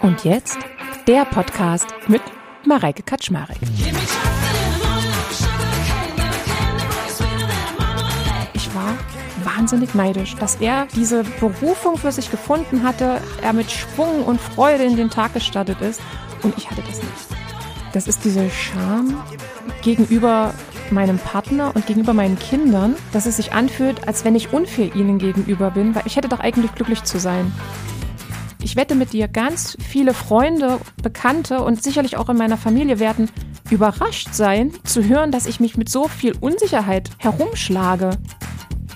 Und jetzt der Podcast mit Mareike Kaczmarek. Ich war wahnsinnig neidisch, dass er diese Berufung für sich gefunden hatte, er mit Schwung und Freude in den Tag gestartet ist und ich hatte das nicht. Das ist diese Scham gegenüber meinem Partner und gegenüber meinen Kindern, dass es sich anfühlt, als wenn ich unfair ihnen gegenüber bin, weil ich hätte doch eigentlich glücklich zu sein. Ich wette mit dir, ganz viele Freunde, Bekannte und sicherlich auch in meiner Familie werden überrascht sein, zu hören, dass ich mich mit so viel Unsicherheit herumschlage.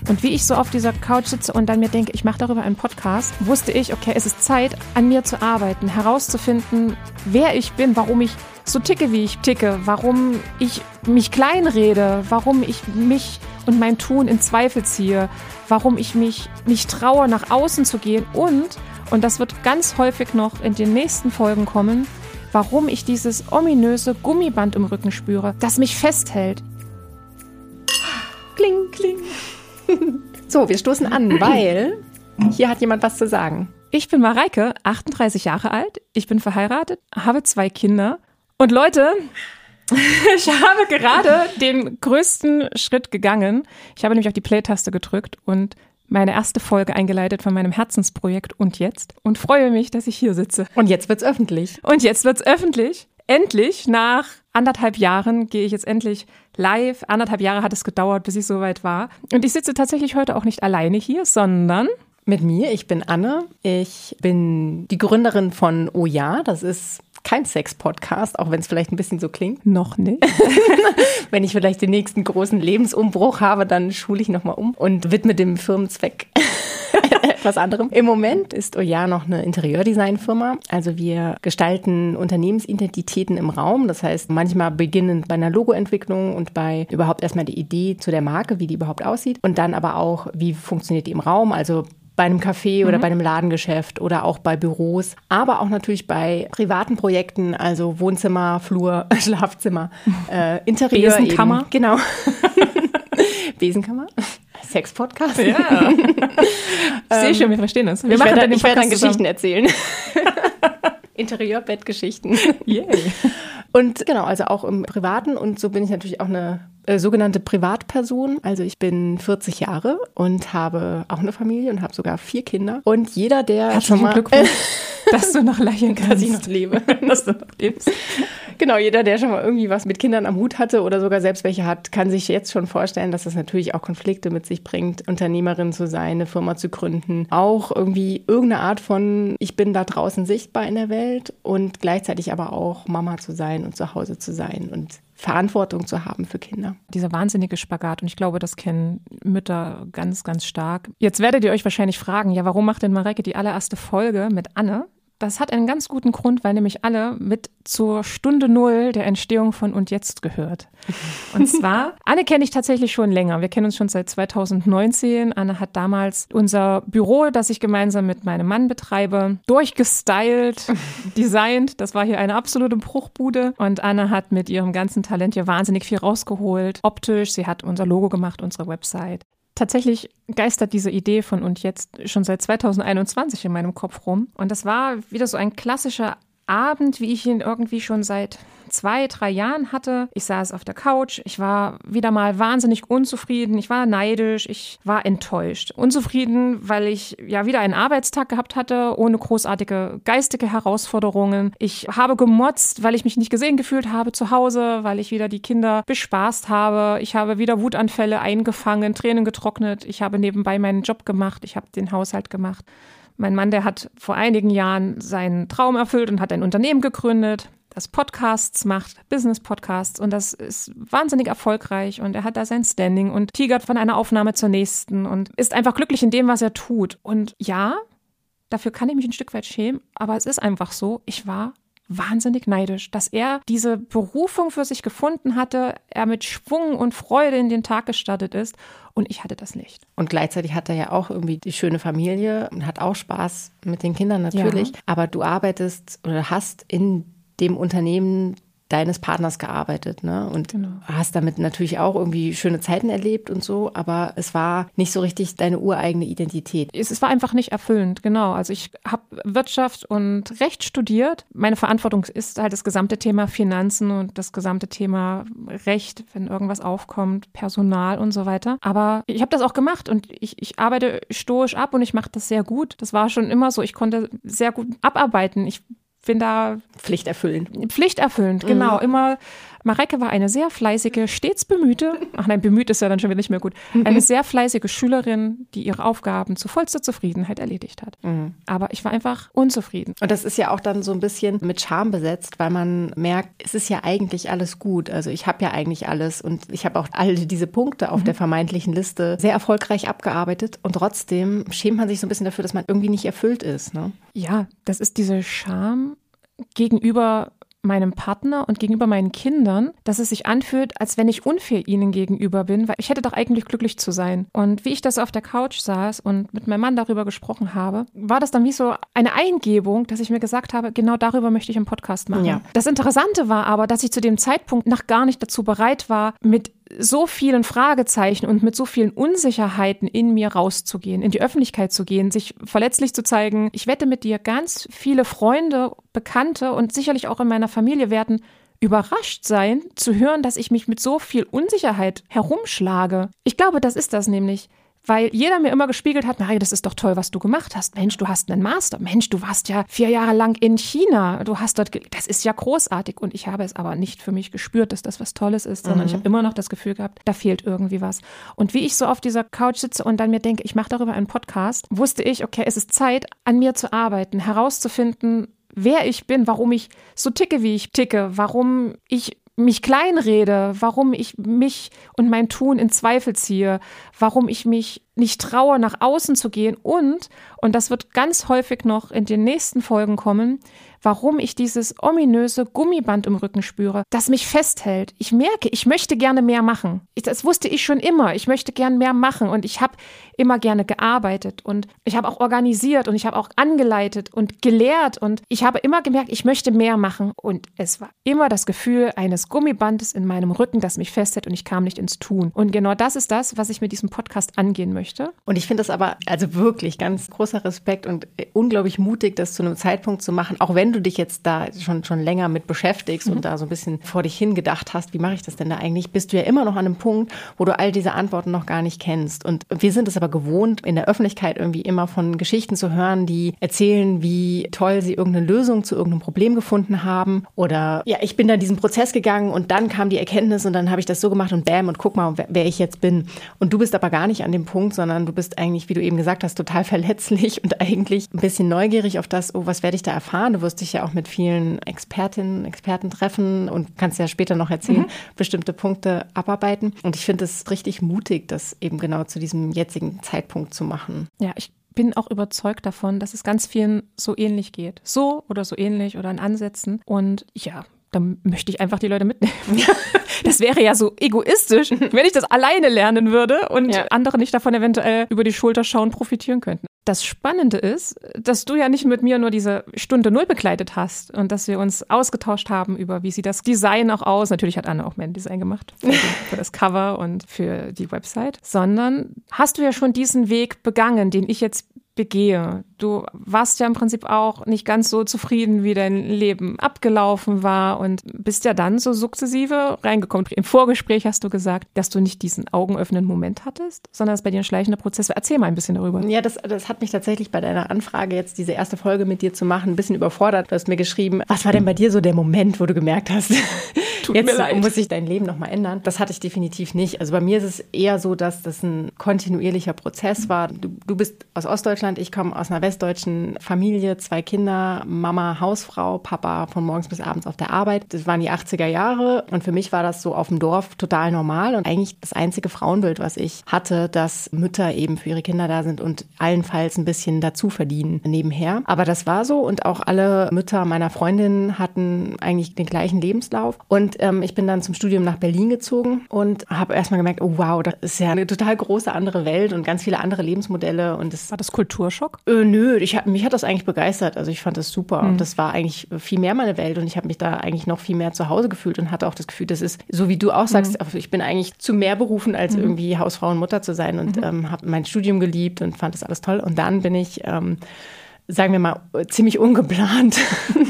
Und wie ich so auf dieser Couch sitze und dann mir denke, ich mache darüber einen Podcast, wusste ich, okay, es ist Zeit, an mir zu arbeiten, herauszufinden, wer ich bin, warum ich so ticke, wie ich ticke, warum ich mich kleinrede, warum ich mich und mein Tun in Zweifel ziehe, warum ich mich nicht traue, nach außen zu gehen und, und das wird ganz häufig noch in den nächsten Folgen kommen, warum ich dieses ominöse Gummiband im Rücken spüre, das mich festhält. Kling, kling. So, wir stoßen an, weil hier hat jemand was zu sagen. Ich bin Mareike, 38 Jahre alt, ich bin verheiratet, habe zwei Kinder und Leute, ich habe gerade den größten Schritt gegangen. Ich habe nämlich auf die Play-Taste gedrückt und meine erste Folge eingeleitet von meinem Herzensprojekt und jetzt und freue mich, dass ich hier sitze. Und jetzt wird's öffentlich. Und jetzt wird's öffentlich. Endlich, nach anderthalb Jahren, gehe ich jetzt endlich live. Anderthalb Jahre hat es gedauert, bis ich soweit war. Und ich sitze tatsächlich heute auch nicht alleine hier, sondern Mit mir, ich bin Anne. Ich bin die Gründerin von Oh Ja. Das ist kein Sex-Podcast, auch wenn es vielleicht ein bisschen so klingt. noch nicht. Wenn ich vielleicht den nächsten großen Lebensumbruch habe, dann schule ich nochmal um und widme dem Firmenzweck etwas anderem. Im Moment ist Oya noch eine Interieurdesign-Firma. Also wir gestalten Unternehmensidentitäten im Raum. Das heißt, manchmal beginnend bei einer Logoentwicklung und bei überhaupt erstmal die Idee zu der Marke, wie die überhaupt aussieht. Und dann aber auch, wie funktioniert die im Raum. Also bei einem Café oder bei einem Ladengeschäft oder auch bei Büros, aber auch natürlich bei privaten Projekten, also Wohnzimmer, Flur, Schlafzimmer, äh, Interieur. Besenkammer. Eben. Genau. Besenkammer. Sex-Podcast. Ja. Sehe schon, wir verstehen das. Wir ich machen werde, dann ich werde dann Geschichten erzählen. Interieur-Bettgeschichten. Yay. Und genau, also auch im Privaten. Und so bin ich natürlich auch eine äh, sogenannte Privatperson. Also ich bin 40 Jahre und habe auch eine Familie und habe sogar vier Kinder. Und jeder, der Herzlichen schon mal, Glückwunsch, dass du noch leihen kannst. dass ich noch lebe. dass du noch lebst. Genau, jeder, der schon mal irgendwie was mit Kindern am Hut hatte oder sogar selbst welche hat, kann sich jetzt schon vorstellen, dass das natürlich auch Konflikte mit sich bringt, Unternehmerin zu sein, eine Firma zu gründen. Auch irgendwie irgendeine Art von, ich bin da draußen sichtbar in der Welt und gleichzeitig aber auch Mama zu sein und zu Hause zu sein und Verantwortung zu haben für Kinder. Dieser wahnsinnige Spagat und ich glaube, das kennen Mütter ganz, ganz stark. Jetzt werdet ihr euch wahrscheinlich fragen, ja, warum macht denn Mareike die allererste Folge mit Anne? Das hat einen ganz guten Grund, weil nämlich alle mit zur Stunde Null der Entstehung von Und Jetzt gehört. Und zwar, Anne kenne ich tatsächlich schon länger. Wir kennen uns schon seit 2019. Anne hat damals unser Büro, das ich gemeinsam mit meinem Mann betreibe, durchgestylt, designt. Das war hier eine absolute Bruchbude. Und Anne hat mit ihrem ganzen Talent hier wahnsinnig viel rausgeholt. Optisch, sie hat unser Logo gemacht, unsere Website. Tatsächlich geistert diese Idee von und jetzt schon seit 2021 in meinem Kopf rum. Und das war wieder so ein klassischer Abend, wie ich ihn irgendwie schon seit zwei, drei Jahren hatte. Ich saß auf der Couch, ich war wieder mal wahnsinnig unzufrieden, ich war neidisch, ich war enttäuscht. Unzufrieden, weil ich ja wieder einen Arbeitstag gehabt hatte, ohne großartige geistige Herausforderungen. Ich habe gemotzt, weil ich mich nicht gesehen gefühlt habe zu Hause, weil ich wieder die Kinder bespaßt habe. Ich habe wieder Wutanfälle eingefangen, Tränen getrocknet. Ich habe nebenbei meinen Job gemacht, ich habe den Haushalt gemacht. Mein Mann, der hat vor einigen Jahren seinen Traum erfüllt und hat ein Unternehmen gegründet, das Podcasts macht, Business-Podcasts und das ist wahnsinnig erfolgreich und er hat da sein Standing und tigert von einer Aufnahme zur nächsten und ist einfach glücklich in dem, was er tut. Und ja, dafür kann ich mich ein Stück weit schämen, aber es ist einfach so, ich war wahnsinnig neidisch, dass er diese Berufung für sich gefunden hatte, er mit Schwung und Freude in den Tag gestartet ist und ich hatte das nicht. Und gleichzeitig hat er ja auch irgendwie die schöne Familie und hat auch Spaß mit den Kindern natürlich. Ja. Aber du arbeitest oder hast in dem Unternehmen deines Partners gearbeitet, ne? Und genau. hast damit natürlich auch irgendwie schöne Zeiten erlebt und so, aber es war nicht so richtig deine ureigene Identität. Es, es war einfach nicht erfüllend, genau. Also ich habe Wirtschaft und Recht studiert. Meine Verantwortung ist halt das gesamte Thema Finanzen und das gesamte Thema Recht, wenn irgendwas aufkommt, Personal und so weiter. Aber ich habe das auch gemacht und ich, ich arbeite stoisch ab und ich mache das sehr gut. Das war schon immer so. Ich konnte sehr gut abarbeiten. Ich bin da. Pflichterfüllend. Pflichterfüllend, genau. Mhm. Immer Mareike war eine sehr fleißige, stets bemühte, ach nein, bemüht ist ja dann schon wieder nicht mehr gut, eine sehr fleißige Schülerin, die ihre Aufgaben zu vollster Zufriedenheit erledigt hat. Mhm. Aber ich war einfach unzufrieden. Und das ist ja auch dann so ein bisschen mit Scham besetzt, weil man merkt, es ist ja eigentlich alles gut. Also ich habe ja eigentlich alles und ich habe auch all diese Punkte auf mhm. der vermeintlichen Liste sehr erfolgreich abgearbeitet und trotzdem schämt man sich so ein bisschen dafür, dass man irgendwie nicht erfüllt ist. Ne? Ja, das ist diese Scham gegenüber meinem Partner und gegenüber meinen Kindern, dass es sich anfühlt, als wenn ich unfair ihnen gegenüber bin, weil ich hätte doch eigentlich glücklich zu sein. Und wie ich das auf der Couch saß und mit meinem Mann darüber gesprochen habe, war das dann wie so eine Eingebung, dass ich mir gesagt habe, genau darüber möchte ich einen Podcast machen. Ja. Das Interessante war aber, dass ich zu dem Zeitpunkt noch gar nicht dazu bereit war, mit so vielen Fragezeichen und mit so vielen Unsicherheiten in mir rauszugehen, in die Öffentlichkeit zu gehen, sich verletzlich zu zeigen. Ich wette mit dir, ganz viele Freunde, Bekannte und sicherlich auch in meiner Familie werden überrascht sein, zu hören, dass ich mich mit so viel Unsicherheit herumschlage. Ich glaube, das ist das nämlich weil jeder mir immer gespiegelt hat, Maria, das ist doch toll, was du gemacht hast. Mensch, du hast einen Master. Mensch, du warst ja vier Jahre lang in China. Du hast dort, das ist ja großartig. Und ich habe es aber nicht für mich gespürt, dass das was Tolles ist, sondern mhm. ich habe immer noch das Gefühl gehabt, da fehlt irgendwie was. Und wie ich so auf dieser Couch sitze und dann mir denke, ich mache darüber einen Podcast, wusste ich, okay, es ist Zeit, an mir zu arbeiten, herauszufinden, wer ich bin, warum ich so ticke, wie ich ticke, warum ich mich kleinrede, warum ich mich und mein Tun in Zweifel ziehe, warum ich mich nicht traue, nach außen zu gehen und, und das wird ganz häufig noch in den nächsten Folgen kommen, warum ich dieses ominöse Gummiband im Rücken spüre, das mich festhält. Ich merke, ich möchte gerne mehr machen. Ich, das wusste ich schon immer. Ich möchte gerne mehr machen und ich habe immer gerne gearbeitet und ich habe auch organisiert und ich habe auch angeleitet und gelehrt und ich habe immer gemerkt, ich möchte mehr machen und es war immer das Gefühl eines Gummibandes in meinem Rücken, das mich festhält und ich kam nicht ins Tun. Und genau das ist das, was ich mit diesem Podcast angehen möchte. Und ich finde das aber also wirklich ganz großer Respekt und unglaublich mutig, das zu einem Zeitpunkt zu machen, auch wenn du dich jetzt da schon, schon länger mit beschäftigst mhm. und da so ein bisschen vor dich hingedacht hast, wie mache ich das denn da eigentlich, bist du ja immer noch an einem Punkt, wo du all diese Antworten noch gar nicht kennst. Und wir sind es aber gewohnt, in der Öffentlichkeit irgendwie immer von Geschichten zu hören, die erzählen, wie toll sie irgendeine Lösung zu irgendeinem Problem gefunden haben. Oder ja, ich bin da diesen Prozess gegangen und dann kam die Erkenntnis und dann habe ich das so gemacht und bam und guck mal, wer, wer ich jetzt bin. Und du bist aber gar nicht an dem Punkt, sondern du bist eigentlich, wie du eben gesagt hast, total verletzlich und eigentlich ein bisschen neugierig auf das, oh, was werde ich da erfahren? Du wirst dich ja auch mit vielen Expertinnen, Experten treffen und kannst ja später noch erzählen, mhm. bestimmte Punkte abarbeiten. Und ich finde es richtig mutig, das eben genau zu diesem jetzigen Zeitpunkt zu machen. Ja, ich bin auch überzeugt davon, dass es ganz vielen so ähnlich geht. So oder so ähnlich oder in Ansätzen. Und ja, dann möchte ich einfach die Leute mitnehmen. Das wäre ja so egoistisch, wenn ich das alleine lernen würde und ja. andere nicht davon eventuell über die Schulter schauen, profitieren könnten. Das Spannende ist, dass du ja nicht mit mir nur diese Stunde Null begleitet hast und dass wir uns ausgetauscht haben über, wie sieht das Design auch aus. Natürlich hat Anne auch mein Design gemacht für, für das Cover und für die Website, sondern hast du ja schon diesen Weg begangen, den ich jetzt begehe. Du warst ja im Prinzip auch nicht ganz so zufrieden, wie dein Leben abgelaufen war und bist ja dann so sukzessive reingekommen. Im Vorgespräch hast du gesagt, dass du nicht diesen augenöffnenden Moment hattest, sondern es bei dir ein schleichender Prozess war. Erzähl mal ein bisschen darüber. Ja, das, das hat mich tatsächlich bei deiner Anfrage, jetzt diese erste Folge mit dir zu machen, ein bisschen überfordert. Du hast mir geschrieben, was war denn bei dir so der Moment, wo du gemerkt hast, Tut jetzt muss sich dein Leben nochmal ändern? Das hatte ich definitiv nicht. Also bei mir ist es eher so, dass das ein kontinuierlicher Prozess war. Du, du bist aus Ostdeutschland, ich komme aus einer westdeutschen Familie, zwei Kinder, Mama Hausfrau, Papa von morgens bis abends auf der Arbeit. Das waren die 80er Jahre und für mich war das so auf dem Dorf total normal und eigentlich das einzige Frauenbild, was ich hatte, dass Mütter eben für ihre Kinder da sind und allenfalls ein bisschen dazu verdienen nebenher. Aber das war so und auch alle Mütter meiner Freundinnen hatten eigentlich den gleichen Lebenslauf und ähm, ich bin dann zum Studium nach Berlin gezogen und habe erstmal gemerkt, oh wow, das ist ja eine total große andere Welt und ganz viele andere Lebensmodelle. Und das war das Kulturschock? Äh, nö, ich, mich hat das eigentlich begeistert. Also ich fand das super. Mhm. Und das war eigentlich viel mehr meine Welt und ich habe mich da eigentlich noch viel mehr zu Hause gefühlt und hatte auch das Gefühl, das ist, so wie du auch sagst, mhm. Also ich bin eigentlich zu mehr berufen, als mhm. irgendwie Hausfrau und Mutter zu sein und mhm. ähm, habe mein Studium geliebt und fand das alles toll. Und dann bin ich ähm, sagen wir mal, ziemlich ungeplant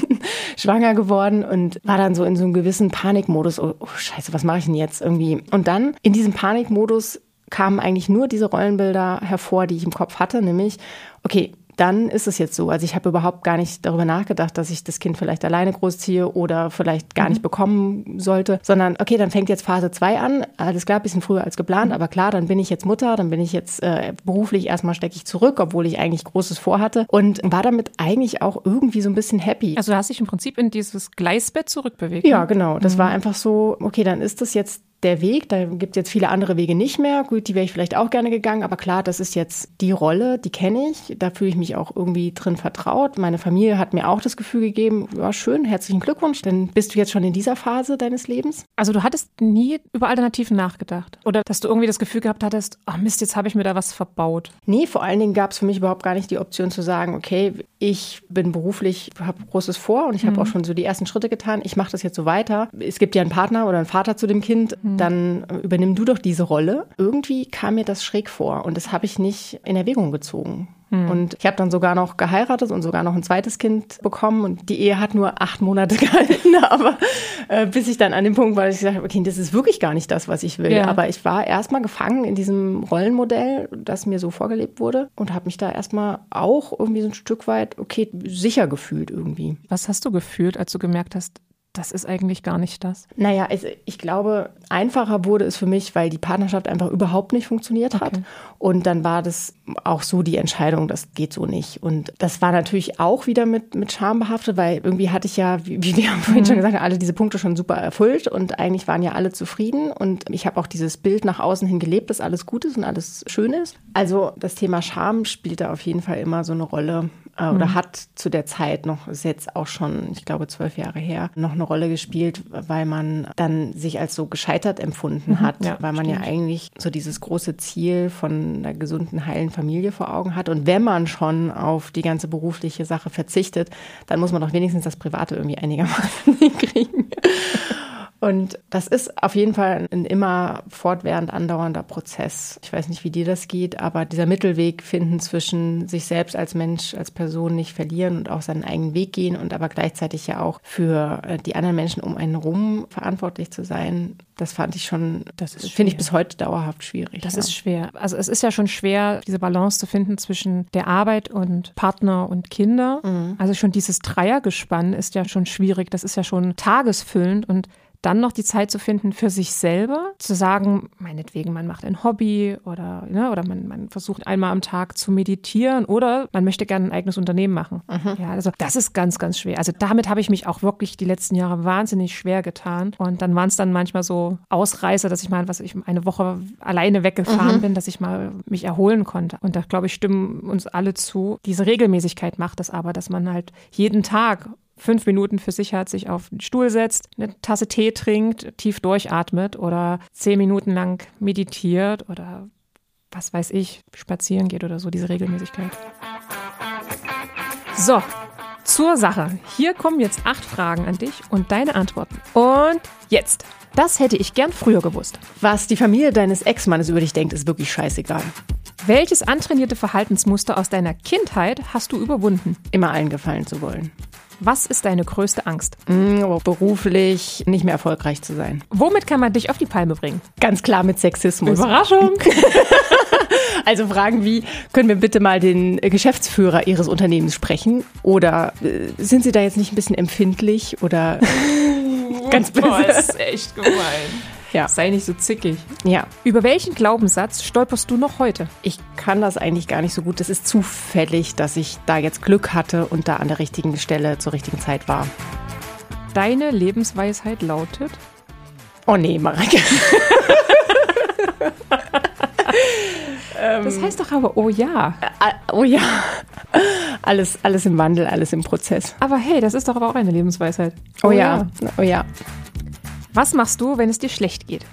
schwanger geworden und war dann so in so einem gewissen Panikmodus. Oh, oh scheiße, was mache ich denn jetzt irgendwie? Und dann in diesem Panikmodus kamen eigentlich nur diese Rollenbilder hervor, die ich im Kopf hatte, nämlich, okay, dann ist es jetzt so. Also ich habe überhaupt gar nicht darüber nachgedacht, dass ich das Kind vielleicht alleine großziehe oder vielleicht gar mhm. nicht bekommen sollte, sondern okay, dann fängt jetzt Phase 2 an. Alles klar, bisschen früher als geplant, aber klar, dann bin ich jetzt Mutter, dann bin ich jetzt äh, beruflich erstmal stecke ich zurück, obwohl ich eigentlich Großes vorhatte und war damit eigentlich auch irgendwie so ein bisschen happy. Also du hast dich im Prinzip in dieses Gleisbett zurückbewegt. Ja, ne? genau. Das mhm. war einfach so, okay, dann ist das jetzt der Weg. Da gibt es jetzt viele andere Wege nicht mehr. Gut, die wäre ich vielleicht auch gerne gegangen, aber klar, das ist jetzt die Rolle, die kenne ich. Da fühle ich mich auch irgendwie drin vertraut. Meine Familie hat mir auch das Gefühl gegeben, ja, schön, herzlichen Glückwunsch, dann bist du jetzt schon in dieser Phase deines Lebens. Also du hattest nie über Alternativen nachgedacht? Oder dass du irgendwie das Gefühl gehabt hattest, oh Mist, jetzt habe ich mir da was verbaut? Nee, vor allen Dingen gab es für mich überhaupt gar nicht die Option zu sagen, okay, ich bin beruflich, habe Großes vor und ich habe mhm. auch schon so die ersten Schritte getan. Ich mache das jetzt so weiter. Es gibt ja einen Partner oder einen Vater zu dem Kind. Mhm. Dann übernimm du doch diese Rolle. Irgendwie kam mir das schräg vor und das habe ich nicht in Erwägung gezogen. Hm. Und ich habe dann sogar noch geheiratet und sogar noch ein zweites Kind bekommen. Und die Ehe hat nur acht Monate gehalten. Aber äh, bis ich dann an dem Punkt war, dass ich gesagt habe, okay, das ist wirklich gar nicht das, was ich will. Ja. Aber ich war erstmal gefangen in diesem Rollenmodell, das mir so vorgelebt wurde. Und habe mich da erstmal auch irgendwie so ein Stück weit, okay, sicher gefühlt irgendwie. Was hast du gefühlt, als du gemerkt hast, das ist eigentlich gar nicht das. Naja, also ich glaube, einfacher wurde es für mich, weil die Partnerschaft einfach überhaupt nicht funktioniert okay. hat. Und dann war das auch so die Entscheidung, das geht so nicht. Und das war natürlich auch wieder mit, mit Scham behaftet, weil irgendwie hatte ich ja, wie, wie wir haben vorhin mhm. schon gesagt, alle diese Punkte schon super erfüllt und eigentlich waren ja alle zufrieden. Und ich habe auch dieses Bild nach außen hin gelebt, dass alles gut ist und alles schön ist. Also das Thema Scham spielt da auf jeden Fall immer so eine Rolle äh, oder mhm. hat zu der Zeit noch, ist jetzt auch schon, ich glaube, zwölf Jahre her, noch eine Rolle gespielt, weil man dann sich als so gescheitert empfunden mhm. hat, ja, weil man stimmt. ja eigentlich so dieses große Ziel von einer gesunden, heilen Familie vor Augen hat. Und wenn man schon auf die ganze berufliche Sache verzichtet, dann muss man doch wenigstens das Private irgendwie einigermaßen hinkriegen. Und das ist auf jeden Fall ein immer fortwährend andauernder Prozess. Ich weiß nicht, wie dir das geht, aber dieser Mittelweg finden zwischen sich selbst als Mensch, als Person nicht verlieren und auch seinen eigenen Weg gehen und aber gleichzeitig ja auch für äh, die anderen Menschen um einen rum verantwortlich zu sein, das fand ich schon, das finde ich bis heute dauerhaft schwierig. Das ja. ist schwer. Also es ist ja schon schwer, diese Balance zu finden zwischen der Arbeit und Partner und Kinder. Mhm. Also schon dieses Dreiergespann ist ja schon schwierig. Das ist ja schon tagesfüllend und dann noch die Zeit zu finden für sich selber, zu sagen, meinetwegen, man macht ein Hobby oder, ne, oder man, man versucht einmal am Tag zu meditieren oder man möchte gerne ein eigenes Unternehmen machen. Mhm. Ja, also das ist ganz, ganz schwer. Also damit habe ich mich auch wirklich die letzten Jahre wahnsinnig schwer getan. Und dann waren es dann manchmal so Ausreißer, dass ich mal, was ich eine Woche alleine weggefahren mhm. bin, dass ich mal mich erholen konnte. Und da glaube ich, stimmen uns alle zu. Diese Regelmäßigkeit macht das aber, dass man halt jeden Tag fünf Minuten für sich hat, sich auf den Stuhl setzt, eine Tasse Tee trinkt, tief durchatmet oder zehn Minuten lang meditiert oder was weiß ich, spazieren geht oder so, diese Regelmäßigkeit. So, zur Sache. Hier kommen jetzt acht Fragen an dich und deine Antworten. Und jetzt. Das hätte ich gern früher gewusst. Was die Familie deines Ex-Mannes über dich denkt, ist wirklich scheißegal. Welches antrainierte Verhaltensmuster aus deiner Kindheit hast du überwunden? Immer allen gefallen zu wollen. Was ist deine größte Angst? Mm, beruflich nicht mehr erfolgreich zu sein. Womit kann man dich auf die Palme bringen? Ganz klar mit Sexismus. Überraschung! also Fragen wie, können wir bitte mal den Geschäftsführer Ihres Unternehmens sprechen? Oder äh, sind Sie da jetzt nicht ein bisschen empfindlich oder ganz böse? Boah, ist echt gemein. Ja. Sei nicht so zickig. Ja. Über welchen Glaubenssatz stolperst du noch heute? Ich kann das eigentlich gar nicht so gut. Das ist zufällig, dass ich da jetzt Glück hatte und da an der richtigen Stelle zur richtigen Zeit war. Deine Lebensweisheit lautet? Oh nee, Marike. das heißt doch aber, oh ja. Äh, äh, oh ja. Alles, alles im Wandel, alles im Prozess. Aber hey, das ist doch aber auch eine Lebensweisheit. Oh, oh ja. ja. Oh ja. Was machst du, wenn es dir schlecht geht?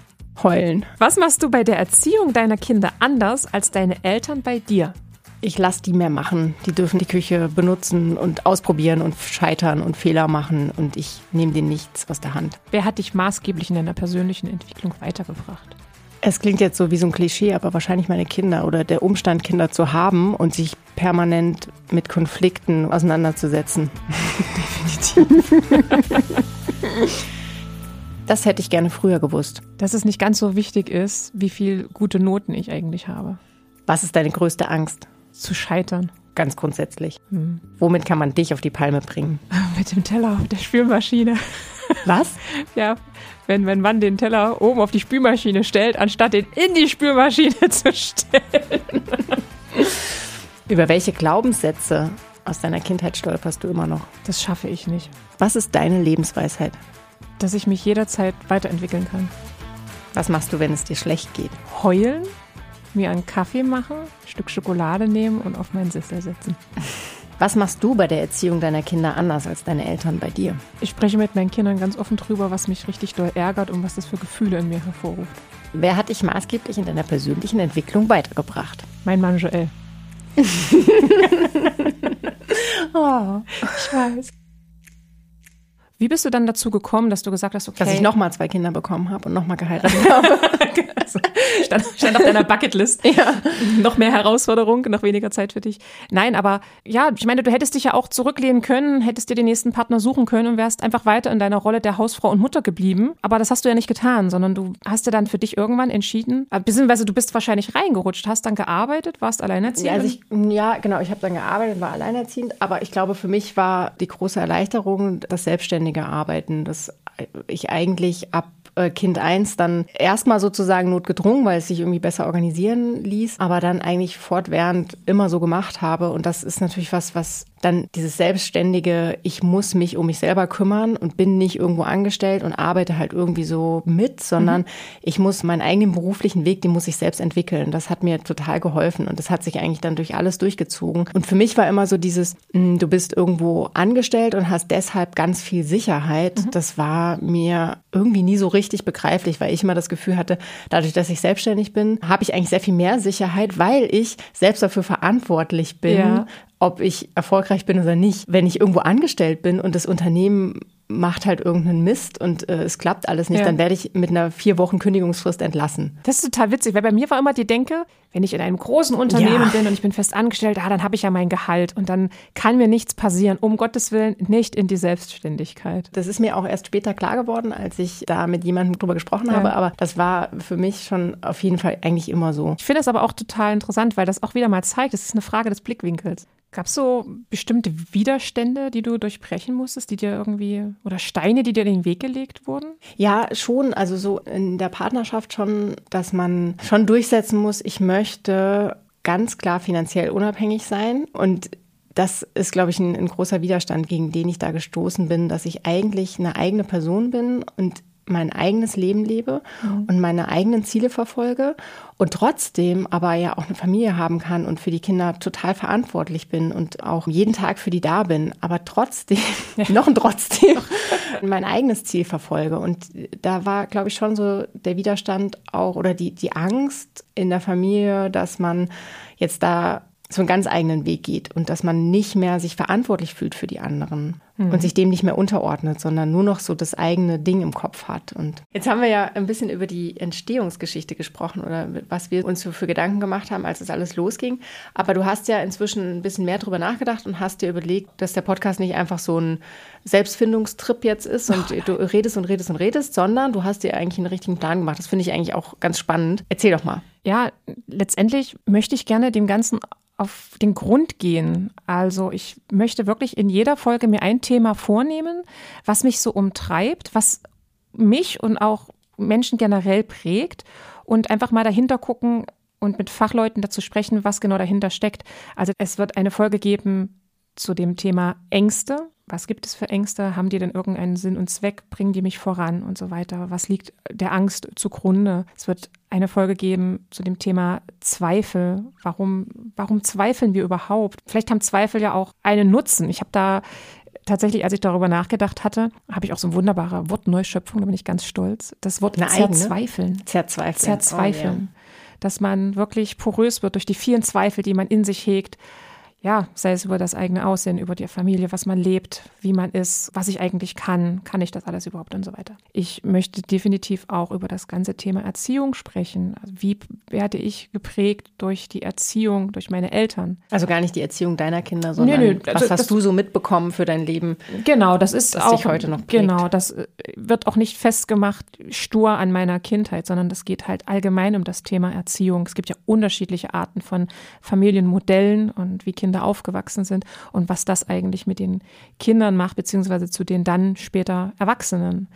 Heulen. Was machst du bei der Erziehung deiner Kinder anders als deine Eltern bei dir? Ich lasse die mehr machen. Die dürfen die Küche benutzen und ausprobieren und scheitern und Fehler machen und ich nehme denen nichts aus der Hand. Wer hat dich maßgeblich in deiner persönlichen Entwicklung weitergebracht? Es klingt jetzt so wie so ein Klischee, aber wahrscheinlich meine Kinder oder der Umstand, Kinder zu haben und sich permanent mit Konflikten auseinanderzusetzen. Definitiv. das hätte ich gerne früher gewusst. Dass es nicht ganz so wichtig ist, wie viel gute Noten ich eigentlich habe. Was ist deine größte Angst? Zu scheitern. Ganz grundsätzlich. Hm. Womit kann man dich auf die Palme bringen? Mit dem Teller auf der Spülmaschine. Was? Ja, wenn mein Mann den Teller oben auf die Spülmaschine stellt, anstatt den in die Spülmaschine zu stellen. Über welche Glaubenssätze aus deiner Kindheit stolperst du immer noch? Das schaffe ich nicht. Was ist deine Lebensweisheit? Dass ich mich jederzeit weiterentwickeln kann. Was machst du, wenn es dir schlecht geht? Heulen, mir einen Kaffee machen, ein Stück Schokolade nehmen und auf meinen Sessel setzen. Was machst du bei der Erziehung deiner Kinder anders als deine Eltern bei dir? Ich spreche mit meinen Kindern ganz offen drüber, was mich richtig doll ärgert und was das für Gefühle in mir hervorruft. Wer hat dich maßgeblich in deiner persönlichen Entwicklung weitergebracht? Mein Mann Joel. oh, ich weiß. Wie bist du dann dazu gekommen, dass du gesagt hast, okay. Dass ich nochmal zwei Kinder bekommen habe und nochmal geheiratet habe. also, stand, stand, auf deiner Bucketlist. Ja. Noch mehr Herausforderung, noch weniger Zeit für dich. Nein, aber ja, ich meine, du hättest dich ja auch zurücklehnen können, hättest dir den nächsten Partner suchen können und wärst einfach weiter in deiner Rolle der Hausfrau und Mutter geblieben. Aber das hast du ja nicht getan, sondern du hast dir dann für dich irgendwann entschieden, äh, beziehungsweise du bist wahrscheinlich reingerutscht, hast dann gearbeitet, warst alleinerziehend. Ja, also ich, ja genau, ich habe dann gearbeitet, war alleinerziehend, aber ich glaube, für mich war die große Erleichterung das selbstständige Arbeiten, dass ich eigentlich ab äh, Kind 1 dann erstmal sozusagen notgedrungen, weil es sich irgendwie besser organisieren ließ, aber dann eigentlich fortwährend immer so gemacht habe. Und das ist natürlich was, was dann dieses selbstständige, ich muss mich um mich selber kümmern und bin nicht irgendwo angestellt und arbeite halt irgendwie so mit, sondern mhm. ich muss meinen eigenen beruflichen Weg, den muss ich selbst entwickeln. Das hat mir total geholfen und das hat sich eigentlich dann durch alles durchgezogen. Und für mich war immer so dieses, hm, du bist irgendwo angestellt und hast deshalb ganz viel Sicherheit. Mhm. Das war mir irgendwie nie so richtig begreiflich, weil ich immer das Gefühl hatte, dadurch, dass ich selbstständig bin, habe ich eigentlich sehr viel mehr Sicherheit, weil ich selbst dafür verantwortlich bin, ja ob ich erfolgreich bin oder nicht. Wenn ich irgendwo angestellt bin und das Unternehmen macht halt irgendeinen Mist und äh, es klappt alles nicht, ja. dann werde ich mit einer vier Wochen Kündigungsfrist entlassen. Das ist total witzig, weil bei mir war immer die Denke, wenn ich in einem großen Unternehmen ja. bin und ich bin fest angestellt, ah, dann habe ich ja mein Gehalt und dann kann mir nichts passieren. Um Gottes Willen nicht in die Selbstständigkeit. Das ist mir auch erst später klar geworden, als ich da mit jemandem drüber gesprochen ja. habe, aber das war für mich schon auf jeden Fall eigentlich immer so. Ich finde es aber auch total interessant, weil das auch wieder mal zeigt, es ist eine Frage des Blickwinkels. Gab es so bestimmte Widerstände, die du durchbrechen musstest, die dir irgendwie, oder Steine, die dir in den Weg gelegt wurden? Ja, schon. Also so in der Partnerschaft schon, dass man schon durchsetzen muss, ich möchte ganz klar finanziell unabhängig sein. Und das ist, glaube ich, ein, ein großer Widerstand, gegen den ich da gestoßen bin, dass ich eigentlich eine eigene Person bin und mein eigenes Leben lebe mhm. und meine eigenen Ziele verfolge und trotzdem aber ja auch eine Familie haben kann und für die Kinder total verantwortlich bin und auch jeden Tag für die da bin, aber trotzdem, ja. noch ein trotzdem, mein eigenes Ziel verfolge. Und da war, glaube ich, schon so der Widerstand auch oder die, die Angst in der Familie, dass man jetzt da so einen ganz eigenen Weg geht und dass man nicht mehr sich verantwortlich fühlt für die anderen mhm. und sich dem nicht mehr unterordnet, sondern nur noch so das eigene Ding im Kopf hat. Und jetzt haben wir ja ein bisschen über die Entstehungsgeschichte gesprochen oder was wir uns für Gedanken gemacht haben, als es alles losging. Aber du hast ja inzwischen ein bisschen mehr drüber nachgedacht und hast dir überlegt, dass der Podcast nicht einfach so ein Selbstfindungstrip jetzt ist und oh, du redest und redest und redest, sondern du hast dir eigentlich einen richtigen Plan gemacht. Das finde ich eigentlich auch ganz spannend. Erzähl doch mal. Ja, letztendlich möchte ich gerne dem Ganzen auf den Grund gehen. Also ich möchte wirklich in jeder Folge mir ein Thema vornehmen, was mich so umtreibt, was mich und auch Menschen generell prägt und einfach mal dahinter gucken und mit Fachleuten dazu sprechen, was genau dahinter steckt. Also es wird eine Folge geben zu dem Thema Ängste, was gibt es für Ängste? Haben die denn irgendeinen Sinn und Zweck? Bringen die mich voran und so weiter? Was liegt der Angst zugrunde? Es wird eine Folge geben zu dem Thema Zweifel. Warum, warum zweifeln wir überhaupt? Vielleicht haben Zweifel ja auch einen Nutzen. Ich habe da tatsächlich, als ich darüber nachgedacht hatte, habe ich auch so eine wunderbare Wortneuschöpfung, da bin ich ganz stolz. Das Wort eigene? Zerzweifeln. Zerzweifeln. Zerzweifeln. Dass man wirklich porös wird durch die vielen Zweifel, die man in sich hegt. Ja, sei es über das eigene Aussehen, über die Familie, was man lebt, wie man ist, was ich eigentlich kann, kann ich das alles überhaupt und so weiter. Ich möchte definitiv auch über das ganze Thema Erziehung sprechen. Also wie werde ich geprägt durch die Erziehung, durch meine Eltern? Also gar nicht die Erziehung deiner Kinder, sondern Nö, nö, was also hast das- du so mitbekommen für dein Leben? Genau, das ist auch dich heute noch prägt. genau, das äh, wird auch nicht festgemacht stur an meiner Kindheit, sondern das geht halt allgemein um das Thema Erziehung. Es gibt ja unterschiedliche Arten von Familienmodellen und wie Kinder aufgewachsen sind und was das eigentlich mit den Kindern macht, beziehungsweise zu den dann später Erwachsenen.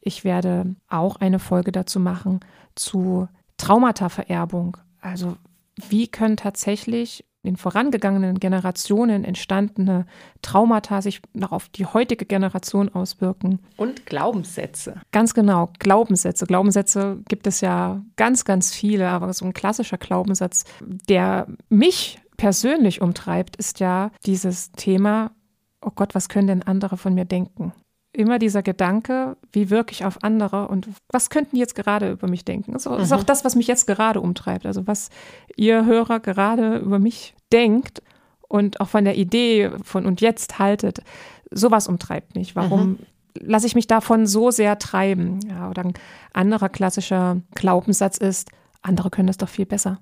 Ich werde auch eine Folge dazu machen zu Traumatavererbung. Also wie können tatsächlich in vorangegangenen Generationen entstandene Traumata sich noch auf die heutige Generation auswirken. Und Glaubenssätze. Ganz genau, Glaubenssätze. Glaubenssätze gibt es ja ganz, ganz viele, aber so ein klassischer Glaubenssatz, der mich persönlich umtreibt, ist ja dieses Thema, oh Gott, was können denn andere von mir denken? Immer dieser Gedanke, wie wirke ich auf andere und was könnten die jetzt gerade über mich denken? Das ist auch das, was mich jetzt gerade umtreibt. Also was ihr Hörer gerade über mich denkt und auch von der Idee von und jetzt haltet, sowas umtreibt mich. Warum lasse ich mich davon so sehr treiben? Ja, oder ein anderer klassischer Glaubenssatz ist, andere können das doch viel besser.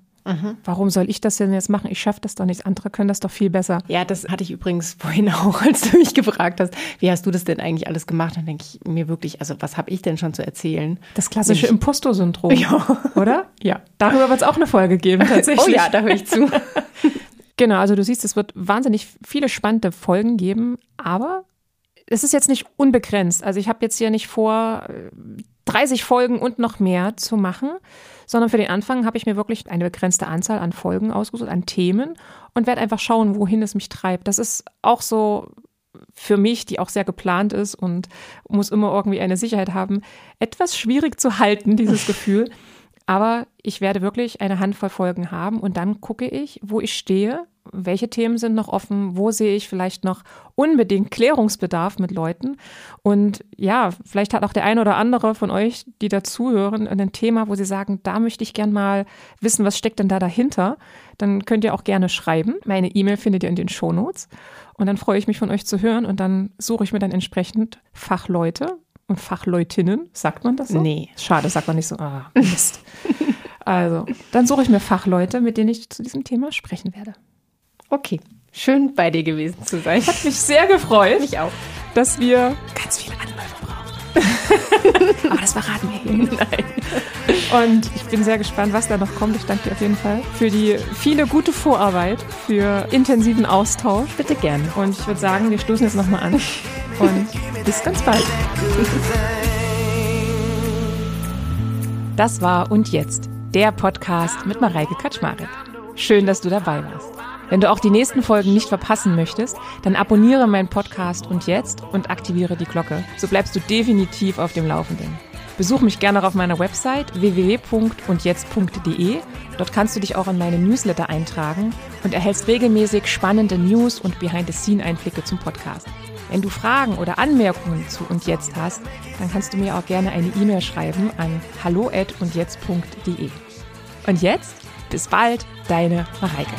Warum soll ich das denn jetzt machen? Ich schaffe das doch nicht. Andere können das doch viel besser. Ja, das hatte ich übrigens vorhin auch, als du mich gefragt hast, wie hast du das denn eigentlich alles gemacht? Dann denke ich mir wirklich, also was habe ich denn schon zu erzählen? Das klassische Imposter-Syndrom. Ja. Oder? Ja. Darüber wird es auch eine Folge geben, tatsächlich. Oh ja, da höre ich zu. Genau, also du siehst, es wird wahnsinnig viele spannende Folgen geben, aber es ist jetzt nicht unbegrenzt. Also ich habe jetzt hier nicht vor, äh, 30 Folgen und noch mehr zu machen, sondern für den Anfang habe ich mir wirklich eine begrenzte Anzahl an Folgen ausgesucht, an Themen und werde einfach schauen, wohin es mich treibt. Das ist auch so für mich, die auch sehr geplant ist und muss immer irgendwie eine Sicherheit haben, etwas schwierig zu halten, dieses Gefühl. Aber ich werde wirklich eine Handvoll Folgen haben und dann gucke ich, wo ich stehe, welche Themen sind noch offen, wo sehe ich vielleicht noch unbedingt Klärungsbedarf mit Leuten. Und ja, vielleicht hat auch der eine oder andere von euch, die dazuhören, ein Thema, wo sie sagen, da möchte ich gern mal wissen, was steckt denn da dahinter. Dann könnt ihr auch gerne schreiben. Meine E-Mail findet ihr in den Shownotes. Und dann freue ich mich von euch zu hören und dann suche ich mir dann entsprechend Fachleute und Fachleutinnen. Sagt man das so? Nee. Schade, sagt man nicht so. Ah, Mist. also, dann suche ich mir Fachleute, mit denen ich zu diesem Thema sprechen werde. Okay, schön bei dir gewesen zu sein. Hat mich sehr gefreut, Mich auch. dass wir ganz viele Anläufe brauchen. Aber das verraten wir hier. Nein. Und ich bin sehr gespannt, was da noch kommt. Ich danke dir auf jeden Fall für die viele gute Vorarbeit, für intensiven Austausch. Bitte gerne. Und ich würde sagen, wir stoßen jetzt nochmal an. Und bis ganz bald. Das war Und Jetzt, der Podcast mit Mareike Kaczmarek. Schön, dass du dabei warst. Wenn du auch die nächsten Folgen nicht verpassen möchtest, dann abonniere meinen Podcast Und Jetzt und aktiviere die Glocke. So bleibst du definitiv auf dem Laufenden. Besuch mich gerne auf meiner Website www.undjetzt.de. Dort kannst du dich auch in meine Newsletter eintragen und erhältst regelmäßig spannende News und Behind-the-Scene-Einblicke zum Podcast. Wenn du Fragen oder Anmerkungen zu Und Jetzt hast, dann kannst du mir auch gerne eine E-Mail schreiben an hallo@undjetzt.de. Und jetzt, bis bald, deine Mareike.